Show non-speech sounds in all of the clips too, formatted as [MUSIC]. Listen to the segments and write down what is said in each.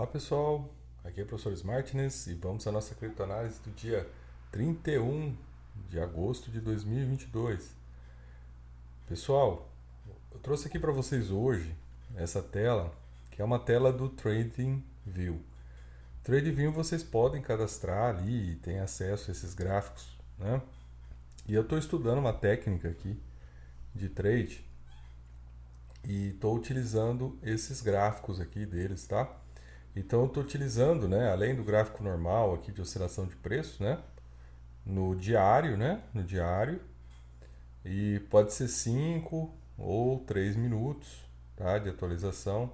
Olá pessoal, aqui é o professor Smartness e vamos à nossa criptoanálise do dia 31 de agosto de 2022. Pessoal, eu trouxe aqui para vocês hoje essa tela, que é uma tela do TradingView. TradingView vocês podem cadastrar ali e tem acesso a esses gráficos, né? E eu estou estudando uma técnica aqui de trade e estou utilizando esses gráficos aqui deles, tá? Então eu estou utilizando, né, além do gráfico normal aqui de oscilação de preço, né, no diário, né, no diário, e pode ser 5 ou 3 minutos, tá, de atualização.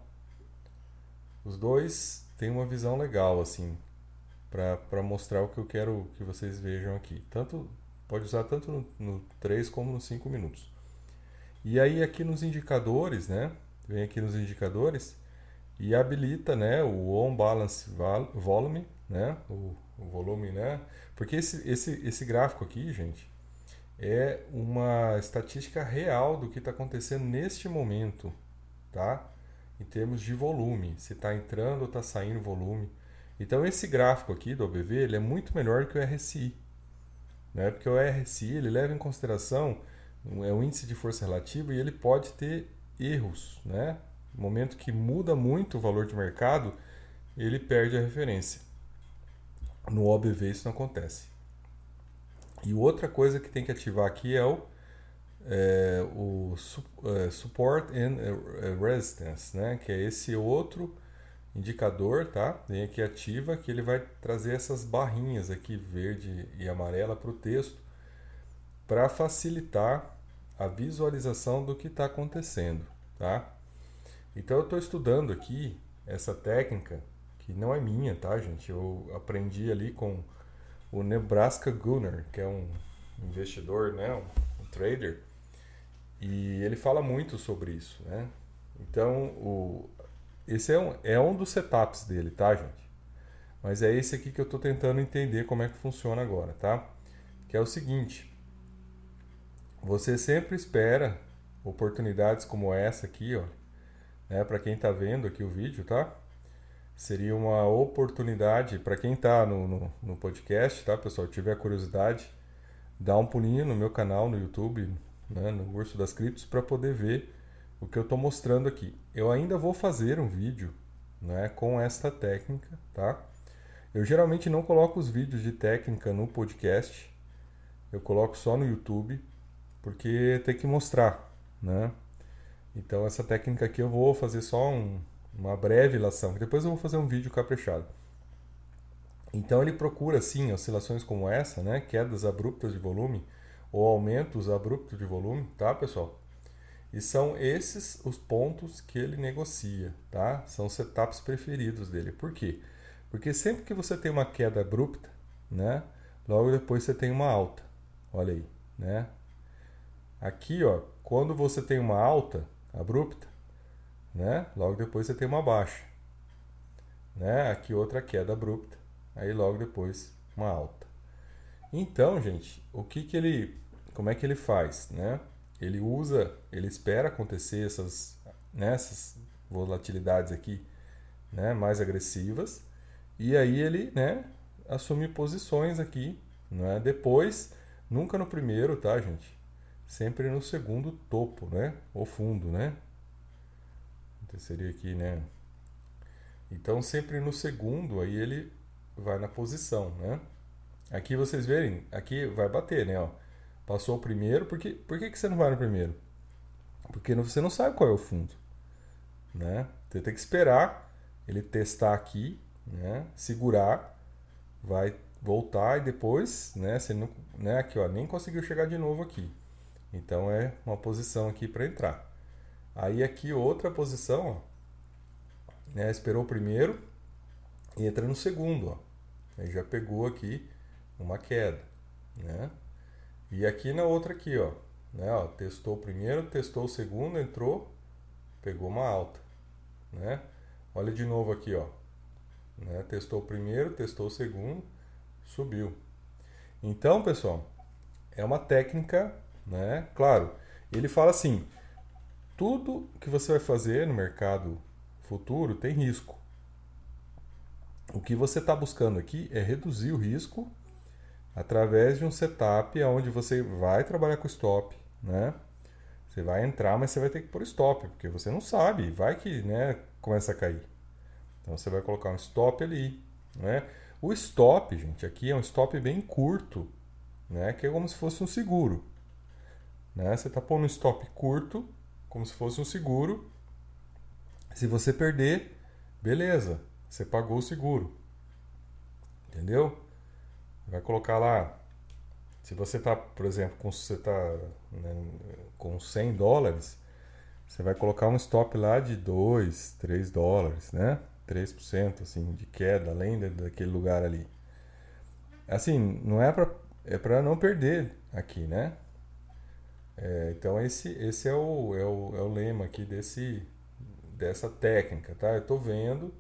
Os dois têm uma visão legal assim, para mostrar o que eu quero que vocês vejam aqui. Tanto pode usar tanto no, no 3 como no 5 minutos. E aí aqui nos indicadores, né? Vem aqui nos indicadores e habilita, né, o on balance volume, né, o, o volume, né? Porque esse, esse, esse gráfico aqui, gente, é uma estatística real do que está acontecendo neste momento, tá? Em termos de volume, se está entrando ou está saindo volume. Então esse gráfico aqui do OBV ele é muito melhor que o RSI, né? Porque o RSI ele leva em consideração é um índice de força relativa e ele pode ter erros, né? No momento que muda muito o valor de mercado, ele perde a referência. No OBV isso não acontece. E outra coisa que tem que ativar aqui é o, é, o é, Support and Resistance, né? que é esse outro indicador, tá? Vem aqui ativa que ele vai trazer essas barrinhas aqui verde e amarela para o texto para facilitar a visualização do que está acontecendo, tá? Então eu estou estudando aqui essa técnica que não é minha, tá, gente? Eu aprendi ali com o Nebraska Gunner, que é um investidor, né, um, um trader, e ele fala muito sobre isso, né? Então o esse é um, é um dos setups dele, tá, gente? Mas é esse aqui que eu estou tentando entender como é que funciona agora, tá? Que é o seguinte, você sempre espera oportunidades como essa aqui, ó, né, para quem está vendo aqui o vídeo, tá? Seria uma oportunidade para quem está no, no, no, podcast, tá, pessoal? Tiver curiosidade, dá um pulinho no meu canal no YouTube, né, no Urso das Criptos, para poder ver o que eu estou mostrando aqui. Eu ainda vou fazer um vídeo né, com esta técnica, tá? Eu geralmente não coloco os vídeos de técnica no podcast, eu coloco só no YouTube porque tem que mostrar, né? Então essa técnica aqui eu vou fazer só um, uma breve ilação, depois eu vou fazer um vídeo caprichado. Então ele procura sim oscilações como essa, né? Quedas abruptas de volume ou aumentos abruptos de volume, tá, pessoal? E são esses os pontos que ele negocia, tá? São os setups preferidos dele. Por quê? Porque sempre que você tem uma queda abrupta, né? Logo depois você tem uma alta. Olha aí, né? Aqui, ó, quando você tem uma alta abrupta, né? Logo depois você tem uma baixa, né? Aqui outra queda abrupta, aí logo depois uma alta. Então, gente, o que que ele, como é que ele faz, né? Ele usa, ele espera acontecer essas, nessas né, volatilidades aqui, né? Mais agressivas e aí ele, né? Assume posições aqui, né? Depois, nunca no primeiro, tá, gente? Sempre no segundo topo, né? Ou fundo, né? Então seria aqui, né? Então sempre no segundo, aí ele vai na posição, né? Aqui vocês verem, aqui vai bater, né? Ó, passou o primeiro, porque, por que, que você não vai no primeiro? Porque você não sabe qual é o fundo, né? Você tem que esperar ele testar aqui, né? Segurar, vai voltar e depois, né? Você não, né? Aqui, ó, nem conseguiu chegar de novo aqui. Então é uma posição aqui para entrar. Aí aqui outra posição, ó, né, esperou o primeiro e entra no segundo, ó. Aí já pegou aqui uma queda, né? E aqui na outra aqui, ó, né, ó, testou o primeiro, testou o segundo, entrou, pegou uma alta, né? Olha de novo aqui, ó. Né? Testou o primeiro, testou o segundo, subiu. Então, pessoal, é uma técnica né? Claro, ele fala assim: tudo que você vai fazer no mercado futuro tem risco. O que você está buscando aqui é reduzir o risco através de um setup onde você vai trabalhar com stop, né? Você vai entrar, mas você vai ter que pôr stop, porque você não sabe, vai que né, começa a cair. Então você vai colocar um stop ali, né? O stop, gente, aqui é um stop bem curto, né? Que é como se fosse um seguro. Né? Você está pondo um stop curto, como se fosse um seguro. Se você perder, beleza, você pagou o seguro. Entendeu? Vai colocar lá. Se você está, por exemplo, com, você tá, né, com 100 dólares, você vai colocar um stop lá de 2, 3 dólares, né? 3% assim, de queda, além daquele lugar ali. Assim, não é para é para não perder aqui, né? É, então esse, esse é, o, é, o, é o lema aqui desse, dessa técnica, tá? Eu estou vendo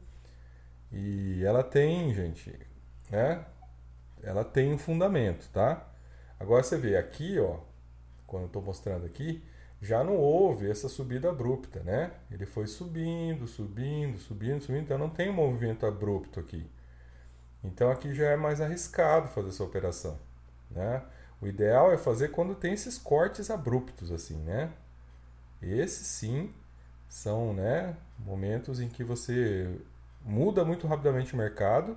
e ela tem, gente, né? Ela tem um fundamento, tá? Agora você vê aqui, ó, quando eu estou mostrando aqui, já não houve essa subida abrupta, né? Ele foi subindo, subindo, subindo, subindo, então não tem um movimento abrupto aqui. Então aqui já é mais arriscado fazer essa operação, né? O ideal é fazer quando tem esses cortes abruptos assim, né? Esses sim são, né, momentos em que você muda muito rapidamente o mercado.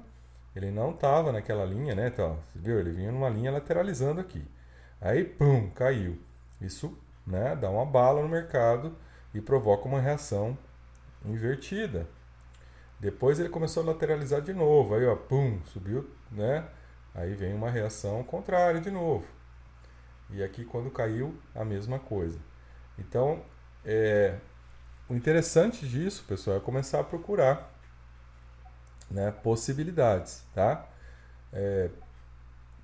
Ele não estava naquela linha, né? Então, você viu? Ele vinha numa linha lateralizando aqui. Aí, pum, caiu. Isso, né, dá uma bala no mercado e provoca uma reação invertida. Depois ele começou a lateralizar de novo. Aí, ó, pum, subiu, né? Aí vem uma reação contrária de novo. E aqui quando caiu, a mesma coisa. Então, é, o interessante disso, pessoal, é começar a procurar né, possibilidades, tá? É,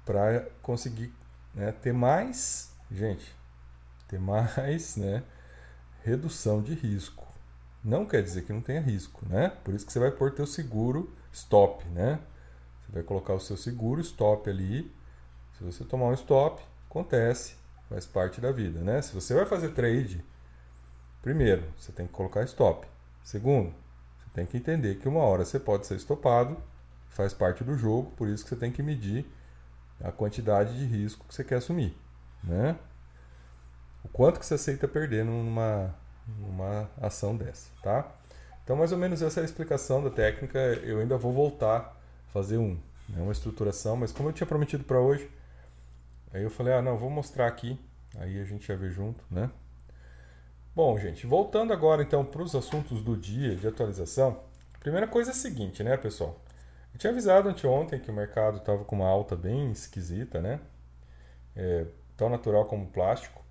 para conseguir né, ter mais, gente, ter mais, né, redução de risco. Não quer dizer que não tenha risco, né? Por isso que você vai pôr teu seguro stop, né? Vai colocar o seu seguro stop ali. Se você tomar um stop, acontece, faz parte da vida, né? Se você vai fazer trade, primeiro, você tem que colocar stop. Segundo, você tem que entender que uma hora você pode ser estopado, faz parte do jogo, por isso que você tem que medir a quantidade de risco que você quer assumir, né? O quanto que você aceita perder numa, numa ação dessa, tá? Então, mais ou menos essa é a explicação da técnica. Eu ainda vou voltar fazer um, né, uma estruturação, mas como eu tinha prometido para hoje, aí eu falei, ah, não, vou mostrar aqui, aí a gente já vê junto, né? Bom, gente, voltando agora então para os assuntos do dia de atualização, primeira coisa é a seguinte, né, pessoal? Eu tinha avisado anteontem que o mercado estava com uma alta bem esquisita, né? É, tão natural como plástico.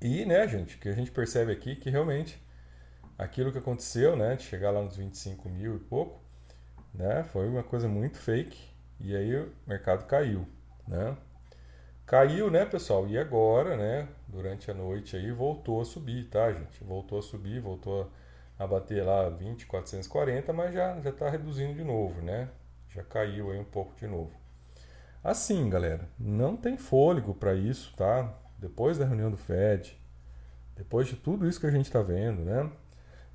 E, né, gente, que a gente percebe aqui que realmente aquilo que aconteceu, né, de chegar lá nos 25 mil e pouco, né? Foi uma coisa muito fake e aí o mercado caiu, né? Caiu, né, pessoal? E agora, né, durante a noite aí voltou a subir, tá, gente? Voltou a subir, voltou a bater lá 20, 440, mas já já tá reduzindo de novo, né? Já caiu aí um pouco de novo. Assim, galera, não tem fôlego para isso, tá? Depois da reunião do Fed, depois de tudo isso que a gente está vendo, né?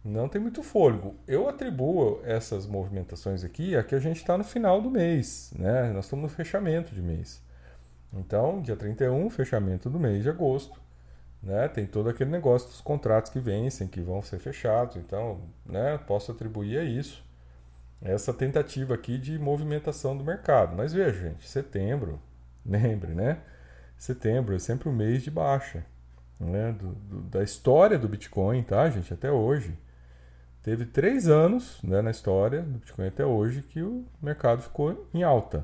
Não tem muito fôlego. Eu atribuo essas movimentações aqui a que a gente está no final do mês, né? Nós estamos no fechamento de mês. Então, dia 31, fechamento do mês de agosto, né? Tem todo aquele negócio dos contratos que vencem, que vão ser fechados. Então, né, posso atribuir a isso essa tentativa aqui de movimentação do mercado. Mas veja, gente, setembro, [LAUGHS] lembre, né? Setembro é sempre o mês de baixa, né? Do, do, da história do Bitcoin, tá, gente? Até hoje. Teve três anos né, na história do Bitcoin até hoje que o mercado ficou em alta.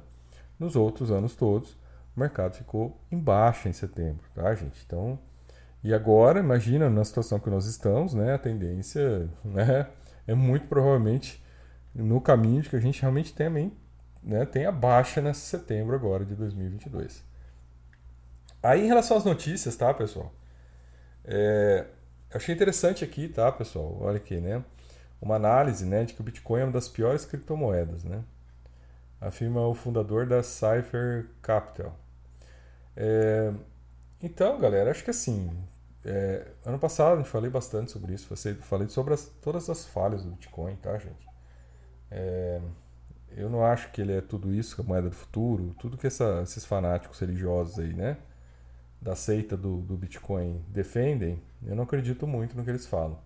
Nos outros anos todos, o mercado ficou em baixa em setembro, tá, gente? Então, e agora, imagina na situação que nós estamos, né? A tendência né, é muito provavelmente no caminho de que a gente realmente também né, tenha baixa nesse setembro agora de 2022. Aí, em relação às notícias, tá, pessoal? É, achei interessante aqui, tá, pessoal? Olha aqui, né? Uma análise né, de que o Bitcoin é uma das piores criptomoedas, né? afirma o fundador da Cypher Capital. É, então, galera, acho que assim, é, ano passado a gente falei bastante sobre isso, falei sobre as, todas as falhas do Bitcoin, tá, gente? É, eu não acho que ele é tudo isso, que é a moeda do futuro, tudo que essa, esses fanáticos religiosos aí, né? Da seita do, do Bitcoin defendem, eu não acredito muito no que eles falam.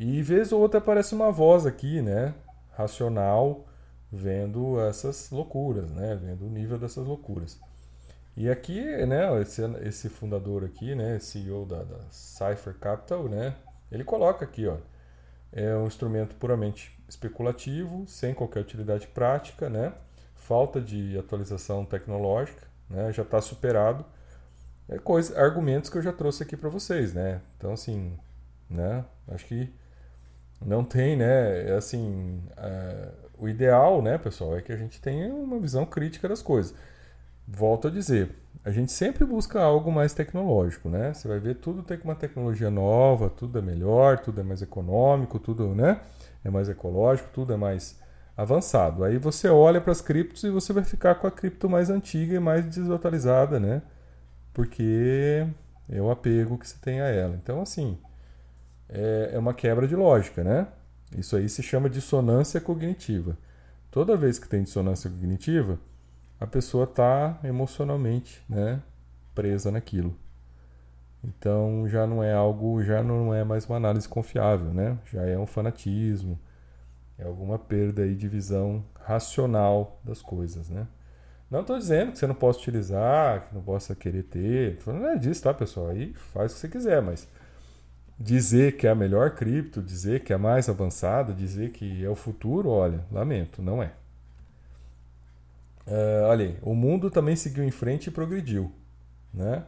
E vez ou outra aparece uma voz aqui, né? Racional, vendo essas loucuras, né? Vendo o nível dessas loucuras. E aqui, né, esse, esse fundador aqui, né, CEO da, da Cypher Capital, né, ele coloca aqui, ó, é um instrumento puramente especulativo, sem qualquer utilidade prática, né, falta de atualização tecnológica, né, já está superado. É coisa, argumentos que eu já trouxe aqui para vocês, né. Então, assim, né, acho que não tem, né, é assim, é, o ideal, né, pessoal, é que a gente tenha uma visão crítica das coisas volto a dizer, a gente sempre busca algo mais tecnológico, né? Você vai ver tudo tem uma tecnologia nova, tudo é melhor, tudo é mais econômico, tudo, né? É mais ecológico, tudo é mais avançado. Aí você olha para as criptos e você vai ficar com a cripto mais antiga e mais desatualizada, né? Porque é o apego que você tem a ela. Então, assim, é, é uma quebra de lógica, né? Isso aí se chama dissonância cognitiva. Toda vez que tem dissonância cognitiva, a pessoa está emocionalmente né, presa naquilo. Então já não é algo, já não é mais uma análise confiável, né? Já é um fanatismo, é alguma perda aí de visão racional das coisas, né? Não estou dizendo que você não possa utilizar, que não possa querer ter, não é disso, tá, pessoal? Aí faz o que você quiser, mas dizer que é a melhor cripto, dizer que é a mais avançada, dizer que é o futuro, olha, lamento, não é. Uh, olha aí, o mundo também seguiu em frente e progrediu. Né?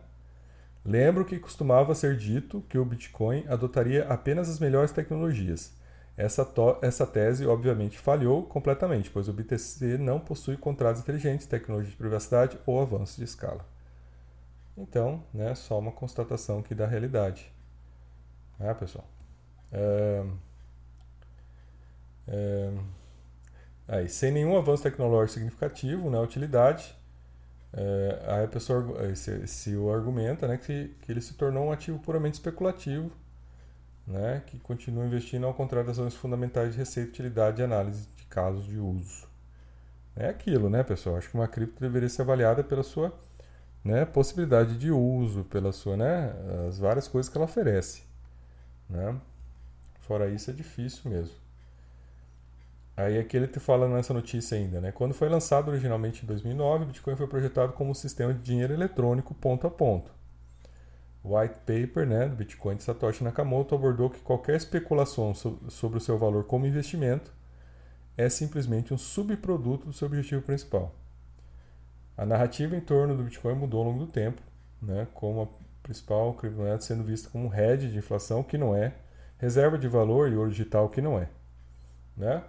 Lembro que costumava ser dito que o Bitcoin adotaria apenas as melhores tecnologias. Essa, essa tese, obviamente, falhou completamente, pois o BTC não possui contratos inteligentes, tecnologia de privacidade ou avanço de escala. Então, né, só uma constatação aqui da realidade. Ah, pessoal. É, é, Aí, sem nenhum avanço tecnológico significativo na né, utilidade, é, aí a pessoa se, se o argumenta né, que, que ele se tornou um ativo puramente especulativo, né, que continua investindo ao contrário das razões fundamentais de receita, utilidade e análise de casos de uso. É aquilo, né, pessoal? Acho que uma cripto deveria ser avaliada pela sua né, possibilidade de uso, pela sua, né, as várias coisas que ela oferece. Né? Fora isso, é difícil mesmo. Aí aqui ele te fala nessa notícia ainda, né? Quando foi lançado originalmente em 2009, o Bitcoin foi projetado como um sistema de dinheiro eletrônico ponto a ponto. O white paper né, do Bitcoin de Satoshi Nakamoto abordou que qualquer especulação sobre o seu valor como investimento é simplesmente um subproduto do seu objetivo principal. A narrativa em torno do Bitcoin mudou ao longo do tempo, né, como principal criptomoeda sendo vista como um hedge de inflação, que não é, reserva de valor e ouro digital, que não é. Né?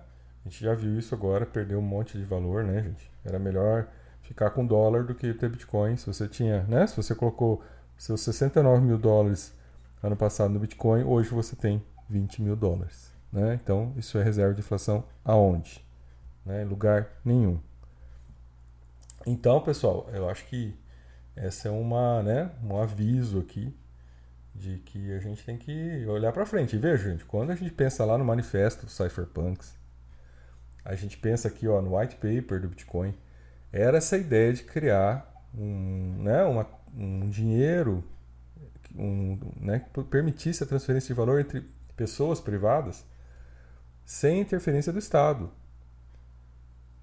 A gente já viu isso agora, perdeu um monte de valor, né, gente? Era melhor ficar com dólar do que ter Bitcoin. Se você tinha, né? Se você colocou seus 69 mil dólares ano passado no Bitcoin, hoje você tem 20 mil dólares. Né? Então, isso é reserva de inflação aonde? Né? Lugar nenhum. Então, pessoal, eu acho que essa é uma, né, um aviso aqui de que a gente tem que olhar para frente. E veja, gente, quando a gente pensa lá no manifesto dos cypherpunks, a gente pensa aqui ó, no white paper do Bitcoin, era essa ideia de criar um, né, uma, um dinheiro um, né, que permitisse a transferência de valor entre pessoas privadas sem interferência do Estado.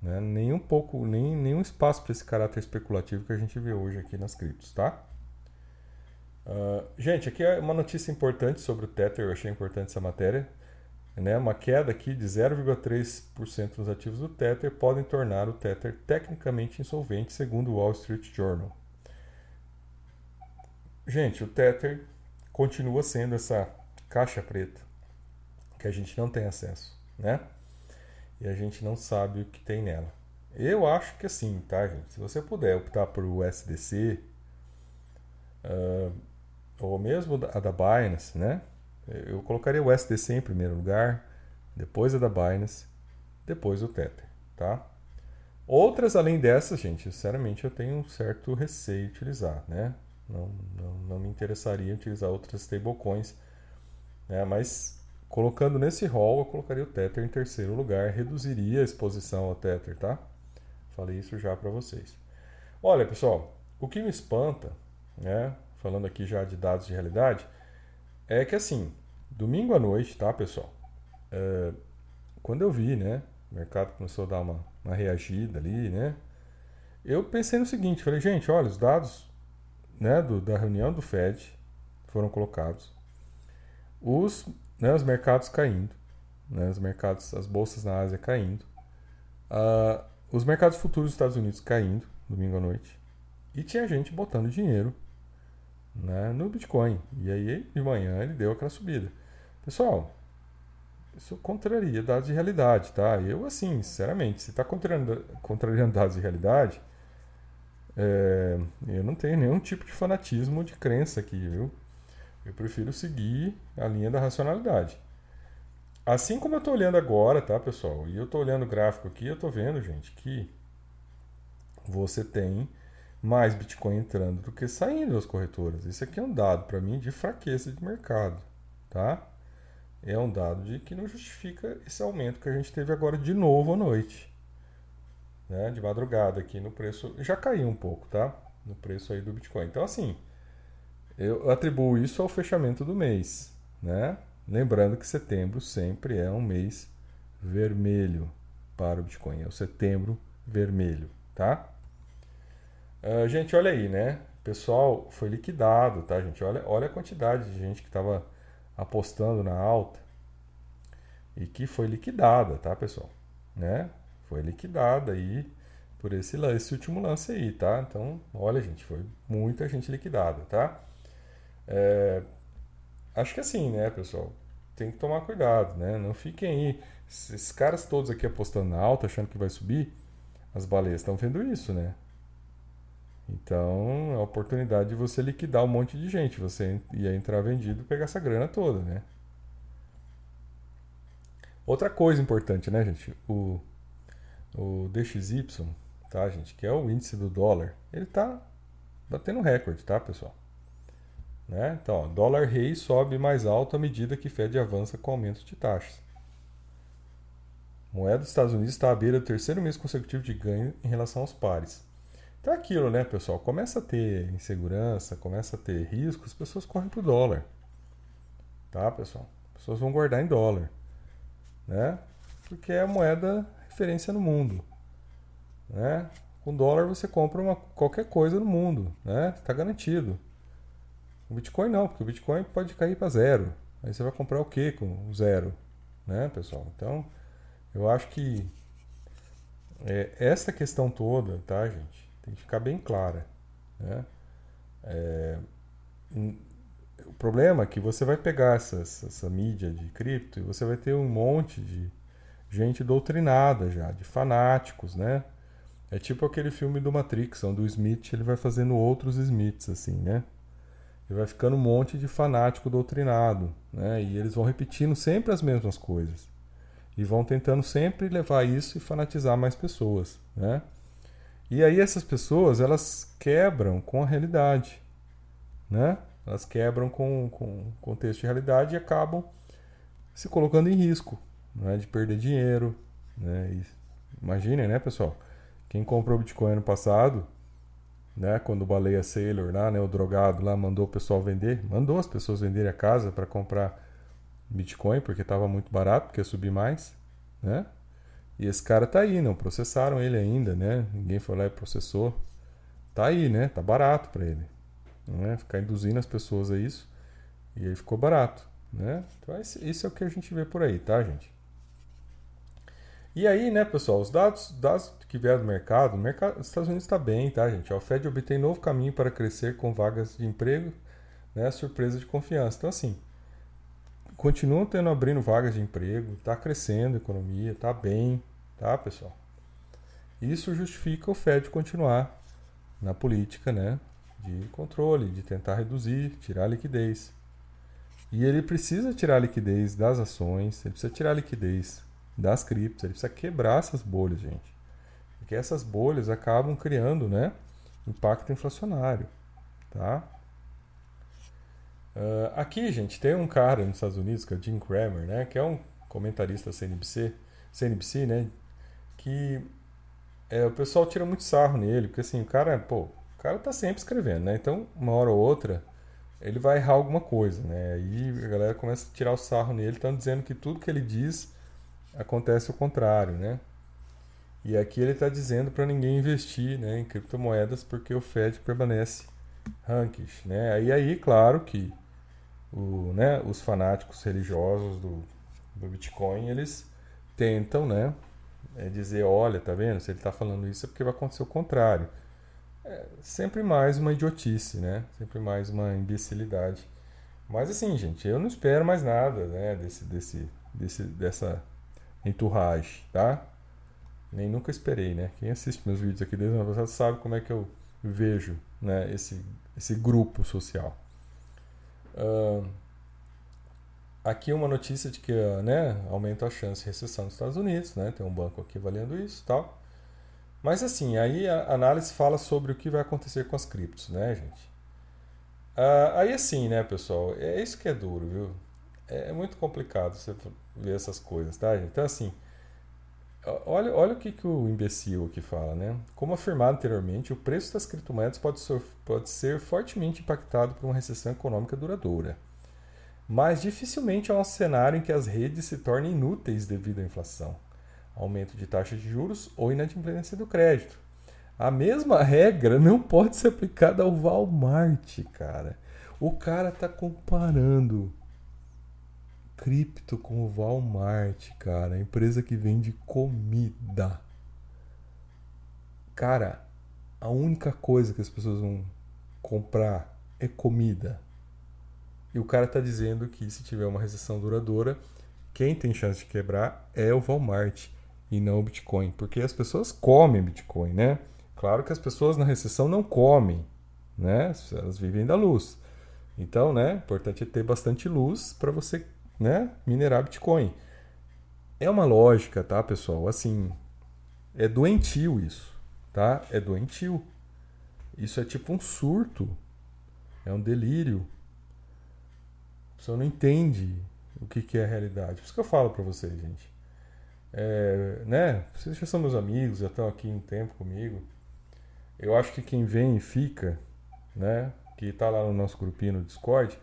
Né? Nem um pouco, nem nenhum espaço para esse caráter especulativo que a gente vê hoje aqui nas criptos, tá? Uh, gente, aqui é uma notícia importante sobre o Tether, eu achei importante essa matéria. Né? Uma queda aqui de 0,3% nos ativos do Tether podem tornar o Tether tecnicamente insolvente, segundo o Wall Street Journal. Gente, o Tether continua sendo essa caixa preta que a gente não tem acesso, né? E a gente não sabe o que tem nela. Eu acho que assim, tá, gente? Se você puder optar por USDC, uh, ou mesmo a da Binance, né? Eu colocaria o SDC em primeiro lugar, depois a da Binance, depois o Tether, tá? Outras além dessas, gente, sinceramente eu tenho um certo receio de utilizar, né? Não, não, não me interessaria utilizar outras stablecoins, né? Mas colocando nesse rol, eu colocaria o Tether em terceiro lugar, reduziria a exposição ao Tether, tá? Falei isso já para vocês. Olha, pessoal, o que me espanta, né, falando aqui já de dados de realidade, é que assim, domingo à noite, tá, pessoal? É, quando eu vi, né, o mercado começou a dar uma, uma reagida ali, né? Eu pensei no seguinte, falei, gente, olha, os dados né, do, da reunião do Fed foram colocados. Os, né, os mercados caindo, né, os mercados, as bolsas na Ásia caindo. Uh, os mercados futuros dos Estados Unidos caindo, domingo à noite. E tinha gente botando dinheiro né, no Bitcoin. E aí, de manhã, ele deu aquela subida. Pessoal, isso contraria dados de realidade, tá? Eu, assim, sinceramente, se está contrariando, contrariando dados de realidade, é, eu não tenho nenhum tipo de fanatismo de crença aqui, viu? Eu prefiro seguir a linha da racionalidade. Assim como eu estou olhando agora, tá, pessoal? E eu estou olhando o gráfico aqui, eu estou vendo, gente, que você tem mais Bitcoin entrando do que saindo das corretoras. Isso aqui é um dado para mim de fraqueza de mercado, tá? É um dado de que não justifica esse aumento que a gente teve agora de novo à noite, né? De madrugada aqui no preço já caiu um pouco, tá? No preço aí do Bitcoin. Então assim, eu atribuo isso ao fechamento do mês, né? Lembrando que setembro sempre é um mês vermelho para o Bitcoin, é o setembro vermelho, tá? Uh, gente, olha aí, né? Pessoal foi liquidado, tá, gente? Olha, olha a quantidade de gente que estava apostando na alta e que foi liquidada, tá, pessoal? Né? Foi liquidada aí por esse, esse último lance aí, tá? Então, olha, gente, foi muita gente liquidada, tá? É, acho que assim, né, pessoal? Tem que tomar cuidado, né? Não fiquem aí. Esses caras todos aqui apostando na alta, achando que vai subir, as baleias estão vendo isso, né? Então, é a oportunidade de você liquidar um monte de gente. Você ia entrar vendido e pegar essa grana toda, né? Outra coisa importante, né, gente? O, o DXY, tá, gente? Que é o índice do dólar. Ele tá batendo recorde, tá, pessoal? Né? Então, ó, dólar rei sobe mais alto à medida que Fed avança com aumento de taxas. moeda dos Estados Unidos está à beira do terceiro mês consecutivo de ganho em relação aos pares. Então é aquilo, né, pessoal? Começa a ter insegurança, começa a ter risco, as pessoas correm para o dólar. Tá, pessoal? As pessoas vão guardar em dólar. Né? Porque é a moeda referência no mundo. Né? Com dólar você compra uma, qualquer coisa no mundo. Né? Está garantido. O Bitcoin não, porque o Bitcoin pode cair para zero. Aí você vai comprar o que com zero? Né, pessoal? Então, eu acho que é, essa questão toda, tá, gente? Tem que ficar bem clara. Né? É, o problema é que você vai pegar essa, mídia de cripto e você vai ter um monte de gente doutrinada já, de fanáticos, né? É tipo aquele filme do Matrix, onde o Smith ele vai fazendo outros Smiths, assim, né? E vai ficando um monte de fanático doutrinado, né? E eles vão repetindo sempre as mesmas coisas. E vão tentando sempre levar isso e fanatizar mais pessoas, né? E aí essas pessoas, elas quebram com a realidade, né? Elas quebram com, com o contexto de realidade e acabam se colocando em risco, né? De perder dinheiro, né? E imaginem, né, pessoal? Quem comprou Bitcoin ano passado, né? Quando o Baleia Sailor lá, né? O drogado lá mandou o pessoal vender, mandou as pessoas venderem a casa para comprar Bitcoin porque estava muito barato, porque ia subir mais, né? E esse cara tá aí, não processaram ele ainda, né? Ninguém foi lá e processou. Tá aí, né? Tá barato para ele. Não é? Ficar induzindo as pessoas a isso. E aí ficou barato, né? Então isso é o que a gente vê por aí, tá, gente? E aí, né, pessoal, os dados, dados que vieram do mercado, o mercado dos Estados Unidos está bem, tá, gente? O Fed obtém novo caminho para crescer com vagas de emprego, né? Surpresa de confiança. Então, assim, continuam tendo abrindo vagas de emprego, está crescendo a economia, está bem, Tá, pessoal? Isso justifica o Fed continuar na política né, de controle, de tentar reduzir, tirar a liquidez. E ele precisa tirar a liquidez das ações, ele precisa tirar a liquidez das criptos, ele precisa quebrar essas bolhas, gente. Porque essas bolhas acabam criando né, impacto inflacionário. Tá? Uh, aqui, gente, tem um cara nos Estados Unidos, que é o Jim Cramer, né? Que é um comentarista CNBC, CNBC, né? Que é, o pessoal tira muito sarro nele, porque assim, o cara, pô, o cara tá sempre escrevendo, né? Então, uma hora ou outra, ele vai errar alguma coisa, né? Aí a galera começa a tirar o sarro nele, estão dizendo que tudo que ele diz acontece o contrário, né? E aqui ele está dizendo para ninguém investir né, em criptomoedas porque o Fed permanece rankish, né? E aí, claro que o, né, os fanáticos religiosos do, do Bitcoin, eles tentam, né, é dizer, olha, tá vendo? Se ele está falando isso é porque vai acontecer o contrário. É sempre mais uma idiotice, né? Sempre mais uma imbecilidade. Mas assim, gente, eu não espero mais nada, né, desse, desse, desse, dessa entourage, tá? Nem nunca esperei, né? Quem assiste meus vídeos aqui desde o ano passado sabe como é que eu vejo, né, esse, esse grupo social. Uh, aqui uma notícia de que né, aumenta a chance de recessão nos Estados Unidos, né? Tem um banco aqui avaliando isso tal. Mas assim, aí a análise fala sobre o que vai acontecer com as criptos, né, gente? Uh, aí assim, né, pessoal, é isso que é duro, viu? É, é muito complicado você ver essas coisas, tá, gente? Então assim, olha, olha o que, que o imbecil aqui fala, né? Como afirmado anteriormente, o preço das criptomoedas pode ser, pode ser fortemente impactado por uma recessão econômica duradoura mas dificilmente há um cenário em que as redes se tornem inúteis devido à inflação, aumento de taxa de juros ou inadimplência do crédito. A mesma regra não pode ser aplicada ao Walmart, cara. O cara tá comparando cripto com o Walmart, cara, empresa que vende comida. Cara, a única coisa que as pessoas vão comprar é comida. E o cara está dizendo que se tiver uma recessão duradoura, quem tem chance de quebrar é o Walmart e não o Bitcoin, porque as pessoas comem Bitcoin, né? Claro que as pessoas na recessão não comem, né? Elas vivem da luz. Então, né, importante é ter bastante luz para você, né, minerar Bitcoin. É uma lógica, tá, pessoal? Assim, é doentio isso, tá? É doentio. Isso é tipo um surto. É um delírio pessoa não entende o que, que é a realidade. Por isso que eu falo para vocês, gente. É, né? Vocês já são meus amigos, já estão aqui um tempo comigo. Eu acho que quem vem e fica, né? Que está lá no nosso grupinho no Discord,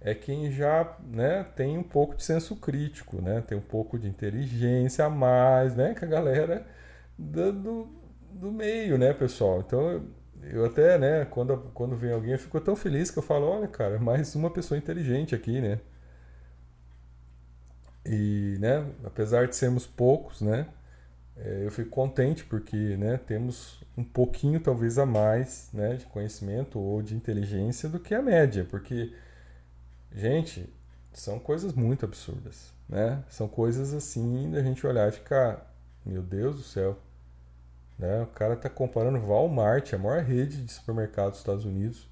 é quem já né, tem um pouco de senso crítico, né? Tem um pouco de inteligência a mais, né? Que a galera do, do, do meio, né, pessoal? Então eu até, né, quando, quando vem alguém, eu fico tão feliz que eu falo, olha, cara, mais uma pessoa inteligente aqui, né? E, né, apesar de sermos poucos, né, é, eu fico contente porque, né, temos um pouquinho, talvez, a mais, né, de conhecimento ou de inteligência do que a média, porque, gente, são coisas muito absurdas, né? São coisas assim da gente olhar e ficar, meu Deus do céu, né? O cara está comparando Walmart, a maior rede de supermercados dos Estados Unidos,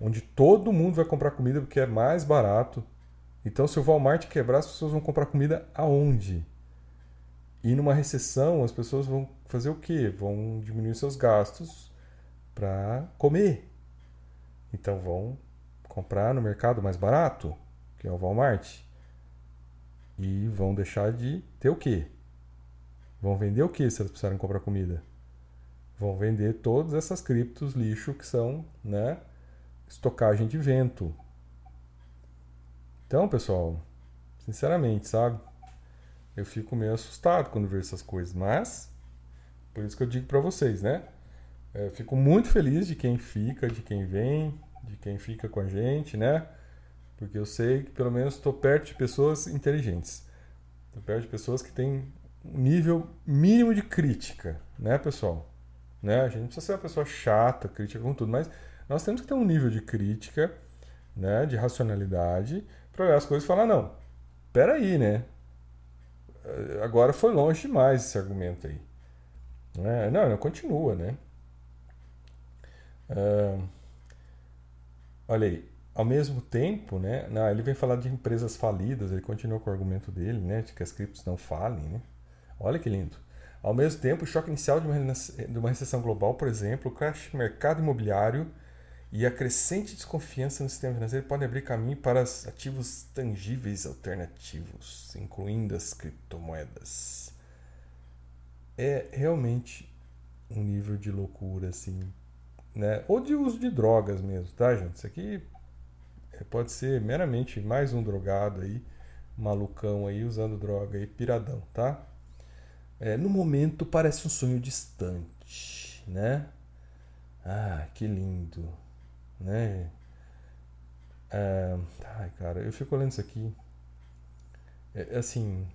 onde todo mundo vai comprar comida porque é mais barato. Então, se o Walmart quebrar, as pessoas vão comprar comida aonde? E numa recessão, as pessoas vão fazer o quê? Vão diminuir seus gastos para comer. Então, vão comprar no mercado mais barato, que é o Walmart. E vão deixar de ter o quê? Vão vender o que se elas precisarem comprar comida? Vão vender todas essas criptos lixo que são, né, estocagem de vento. Então, pessoal, sinceramente, sabe? Eu fico meio assustado quando vejo essas coisas, mas por isso que eu digo para vocês, né? Eu fico muito feliz de quem fica, de quem vem, de quem fica com a gente, né? Porque eu sei que pelo menos estou perto de pessoas inteligentes. Estou perto de pessoas que têm um nível mínimo de crítica, né, pessoal? Né? A gente não precisa ser uma pessoa chata, crítica com tudo, mas nós temos que ter um nível de crítica, né, de racionalidade, para olhar as coisas e falar, não, peraí, né? Eh, agora foi longe demais esse argumento aí. É, não, não, continua, né? Uh, olha aí, ao mesmo tempo, né? Não, ele vem falar de empresas falidas, ele continua com o argumento dele, né? De que as criptos não falem, né? Olha que lindo. Ao mesmo tempo, o choque inicial de uma, de uma recessão global, por exemplo, o crash do mercado imobiliário e a crescente desconfiança no sistema financeiro pode abrir caminho para ativos tangíveis alternativos, incluindo as criptomoedas. É realmente um nível de loucura, assim, né? Ou de uso de drogas mesmo, tá, gente? Isso aqui é, pode ser meramente mais um drogado aí, malucão aí, usando droga aí, piradão, tá? É, no momento parece um sonho distante, né? Ah, que lindo né? É, ai, cara, eu fico olhando isso aqui. É, é assim,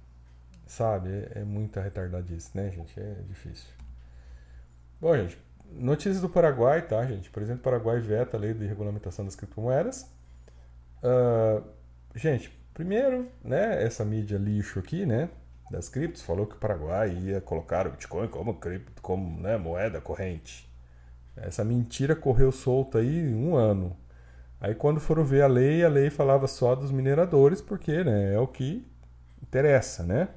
sabe? É, é muita retardadice, né, gente? É difícil. Bom, gente, notícias do Paraguai, tá, gente? Por exemplo, o Paraguai veta a lei de regulamentação das criptomoedas. Uh, gente, primeiro, né, essa mídia lixo aqui, né, das criptos, falou que o Paraguai ia colocar o Bitcoin como, cripto, como né, moeda corrente. Essa mentira correu solta aí um ano. Aí quando foram ver a lei, a lei falava só dos mineradores, porque né, é o que interessa, né?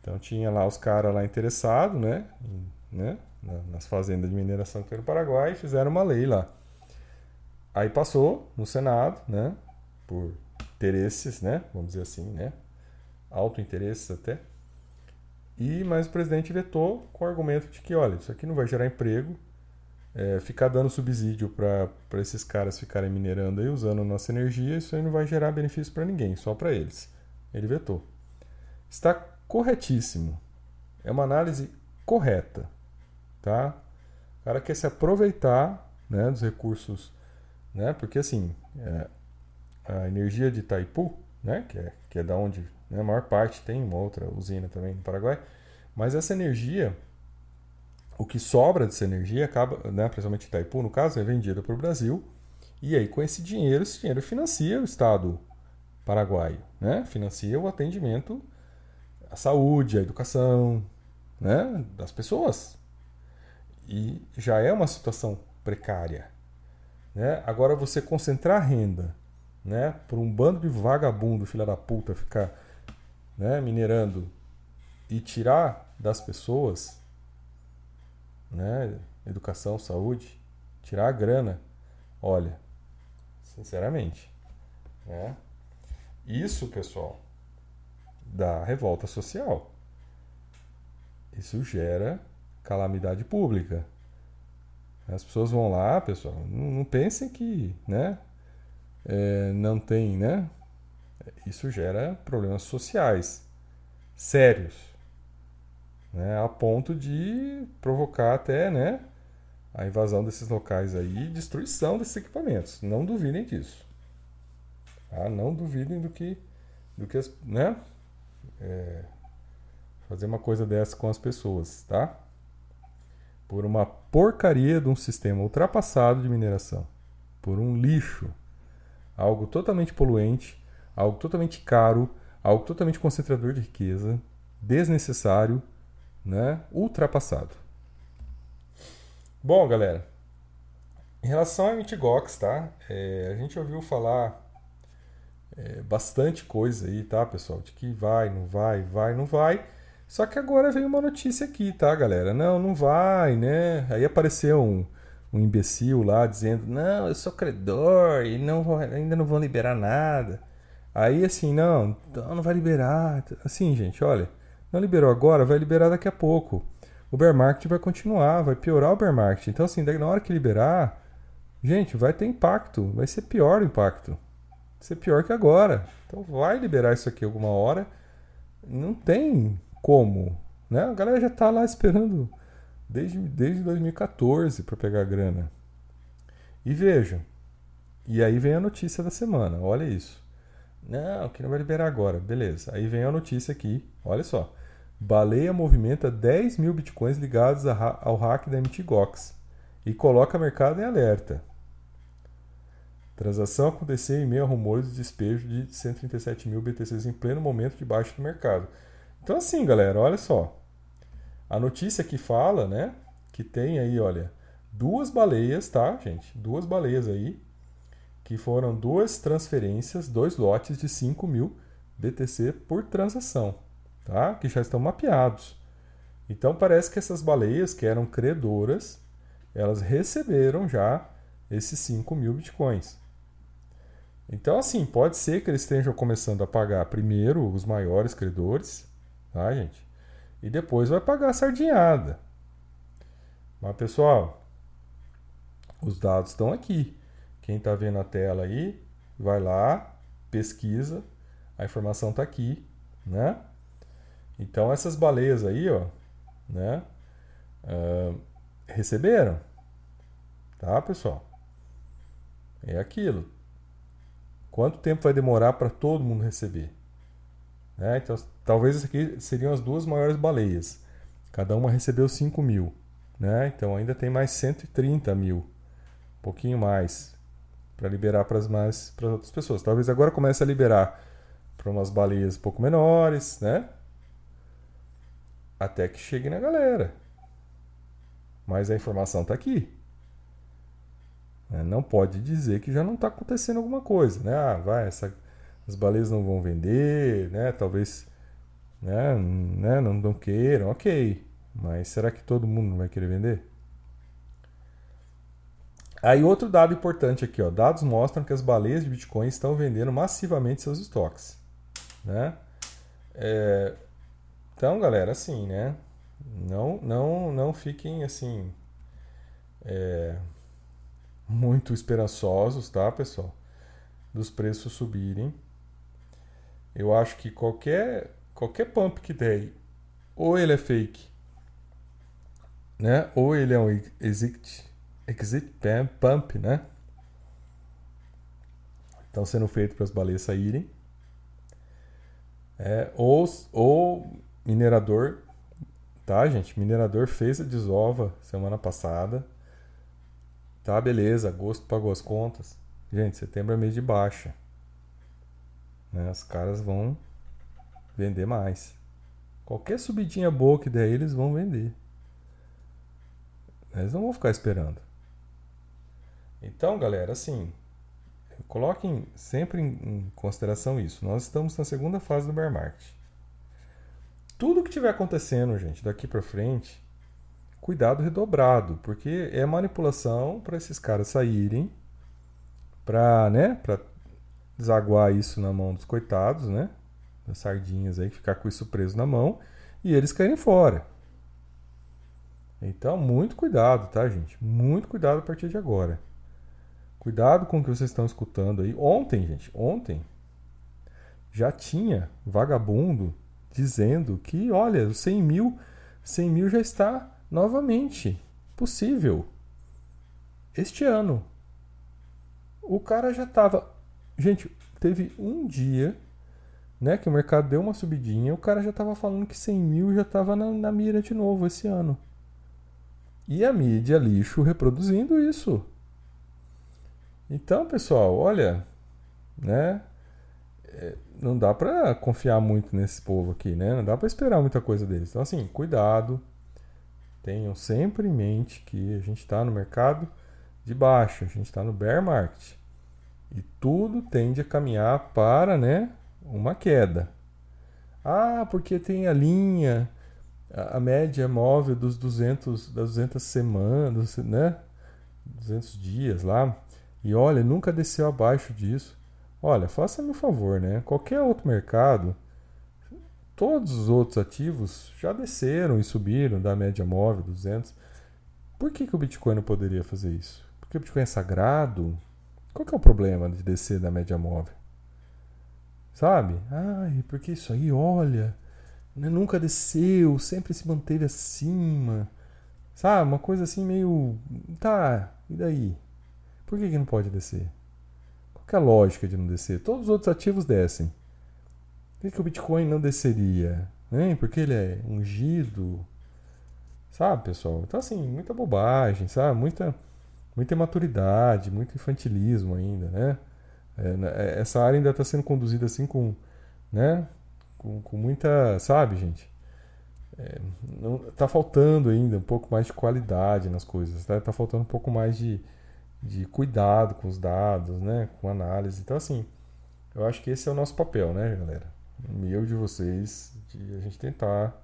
Então tinha lá os caras lá interessados, né? né? Nas fazendas de mineração que tem no Paraguai, e fizeram uma lei lá. Aí passou no Senado, né? Por interesses, né? Vamos dizer assim, né? Alto interesses até. E mas o presidente vetou com o argumento de que, olha, isso aqui não vai gerar emprego, é, ficar dando subsídio para esses caras ficarem minerando e usando nossa energia, isso aí não vai gerar benefício para ninguém, só para eles. Ele vetou. Está corretíssimo. É uma análise correta. Tá? O cara quer se aproveitar né, dos recursos, né, porque assim, é, a energia de Itaipu, né, que, é, que é da onde né, a maior parte tem uma outra usina também no Paraguai, mas essa energia o que sobra dessa energia acaba, né, principalmente Itaipu, no caso, é vendido para o Brasil. E aí, com esse dinheiro, esse dinheiro financia o Estado paraguaio, né? financia o atendimento à saúde, à educação né? das pessoas. E já é uma situação precária. Né? Agora, você concentrar renda né, por um bando de vagabundo, filha da puta, ficar né, minerando e tirar das pessoas né? Educação, saúde, tirar a grana. Olha, sinceramente, né? Isso, pessoal, dá revolta social. Isso gera calamidade pública. As pessoas vão lá, pessoal, não, não pensem que, né? É, não tem, né? Isso gera problemas sociais sérios né, a ponto de provocar até né, a invasão desses locais aí e destruição desses equipamentos. Não duvidem disso. Tá? Não duvidem do que, do que né, é, fazer uma coisa dessa com as pessoas, tá? Por uma porcaria de um sistema ultrapassado de mineração, por um lixo, algo totalmente poluente, algo totalmente caro, algo totalmente concentrador de riqueza, desnecessário né, ultrapassado. Bom, galera, em relação a Mitigox, tá? É, a gente ouviu falar é, bastante coisa aí, tá, pessoal? De que vai, não vai, vai, não vai. Só que agora veio uma notícia aqui, tá, galera? Não, não vai, né? Aí apareceu um, um imbecil lá dizendo: Não, eu sou credor e não vou, ainda não vão liberar nada. Aí assim, não, então não vai liberar. Assim, gente, olha. Não liberou agora, vai liberar daqui a pouco. O bear market vai continuar, vai piorar o bear market. Então, assim, na hora que liberar, gente, vai ter impacto. Vai ser pior o impacto. Vai ser pior que agora. Então, vai liberar isso aqui alguma hora. Não tem como. Né? A galera já está lá esperando desde, desde 2014 para pegar a grana. E vejam. E aí vem a notícia da semana. Olha isso. Não, que não vai liberar agora. Beleza. Aí vem a notícia aqui. Olha só. Baleia movimenta 10 mil bitcoins ligados ao hack da MTGOX e coloca o mercado em alerta. transação aconteceu em meio a rumores de despejo de 137 mil BTCs em pleno momento de baixo do mercado. Então assim, galera, olha só. A notícia que fala, né, que tem aí, olha, duas baleias, tá, gente? Duas baleias aí, que foram duas transferências, dois lotes de 5 mil BTC por transação tá? que já estão mapeados. Então parece que essas baleias que eram credoras, elas receberam já esses 5 mil bitcoins. Então, assim, pode ser que eles estejam começando a pagar primeiro os maiores credores, tá, gente? E depois vai pagar a sardinhada. Mas, pessoal, os dados estão aqui. Quem está vendo a tela aí, vai lá, pesquisa, a informação está aqui, né? Então, essas baleias aí, ó, né? Uh, receberam, tá, pessoal? É aquilo. Quanto tempo vai demorar para todo mundo receber? Né? Então, talvez essas aqui seriam as duas maiores baleias. Cada uma recebeu 5 mil. Né? Então ainda tem mais 130 mil. Um pouquinho mais. Para liberar para as mais para outras pessoas. Talvez agora comece a liberar para umas baleias um pouco menores, né? Até que chegue na galera. Mas a informação está aqui. Né? Não pode dizer que já não está acontecendo alguma coisa, né? Ah, vai, essa, as baleias não vão vender, né? Talvez né, né, não, não queiram, ok. Mas será que todo mundo vai querer vender? Aí outro dado importante aqui, ó, dados mostram que as baleias de Bitcoin estão vendendo massivamente seus estoques, né? É, então, galera, assim, né? Não, não, não fiquem assim é, muito esperançosos, tá, pessoal? Dos preços subirem. Eu acho que qualquer qualquer pump que der, ou ele é fake, né? Ou ele é um exit, exit pump, né? Estão sendo feito para as baleias saírem. É, ou, ou minerador, tá, gente? Minerador fez a desova semana passada. Tá, beleza, agosto pagou as contas. Gente, setembro é mês de baixa. Né? Os caras vão vender mais. Qualquer subidinha boa que der, eles vão vender. Eles não vão ficar esperando. Então, galera, assim, coloquem sempre em consideração isso. Nós estamos na segunda fase do bear market. Tudo que tiver acontecendo, gente, daqui para frente, cuidado redobrado, porque é manipulação para esses caras saírem, para, né, para desaguar isso na mão dos coitados, né, das sardinhas aí, ficar com isso preso na mão e eles caírem fora. Então, muito cuidado, tá, gente? Muito cuidado a partir de agora. Cuidado com o que vocês estão escutando aí. Ontem, gente, ontem já tinha vagabundo dizendo que, olha, 100 mil, 100 mil já está novamente possível este ano. O cara já estava. Gente, teve um dia né, que o mercado deu uma subidinha, o cara já estava falando que 100 mil já estava na, na mira de novo esse ano. E a mídia lixo reproduzindo isso. Então, pessoal, olha, né? É, não dá para confiar muito nesse povo aqui, né? Não dá para esperar muita coisa deles. Então, assim, cuidado. Tenham sempre em mente que a gente está no mercado de baixo, a gente está no bear market. E tudo tende a caminhar para, né, uma queda. Ah, porque tem a linha, a, média móvel dos 200, das 200 semanas, né? 200 dias lá. E olha, nunca desceu abaixo disso. Olha, faça-me um favor, né? Qualquer outro mercado, todos os outros ativos já desceram e subiram da média móvel 200. Por que, que o Bitcoin não poderia fazer isso? Porque o Bitcoin é sagrado? Qual que é o problema de descer da média móvel? Sabe? Ai, porque isso aí, olha, né, nunca desceu, sempre se manteve acima. Sabe? Uma coisa assim meio. Tá, e daí? Por que, que não pode descer? Qual é a lógica de não descer? Todos os outros ativos descem. Por que, que o Bitcoin não desceria? Hein? Porque ele é ungido. Sabe, pessoal? Então, assim, muita bobagem, sabe? Muita, muita imaturidade, muito infantilismo ainda, né? É, né, é, essa área ainda está sendo conduzida assim com, né, com, com muita, sabe, gente? É, não, tá faltando ainda um pouco mais de qualidade nas coisas, tá? Tá faltando um pouco mais de, de cuidado com os dados, né? Com análise. Então, assim, eu acho que esse é o nosso papel, né, galera? Meu de vocês, de a gente tentar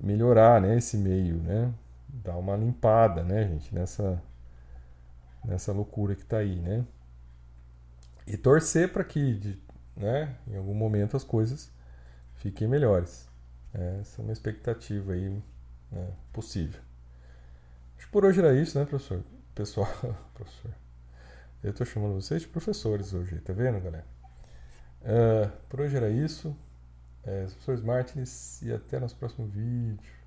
melhorar, né, esse meio, né? Dar uma limpada, né, gente, nessa nessa loucura que está aí, né? E torcer para que, né, em algum momento as coisas fiquem melhores. É, essa é uma expectativa aí né, possível. Acho que por hoje era isso, né, professor? Pessoal, [LAUGHS] professor. Eu estou chamando vocês de professores hoje, tá vendo, galera? Uh, por hoje era isso. É, professores Martins e até nosso próximo vídeo.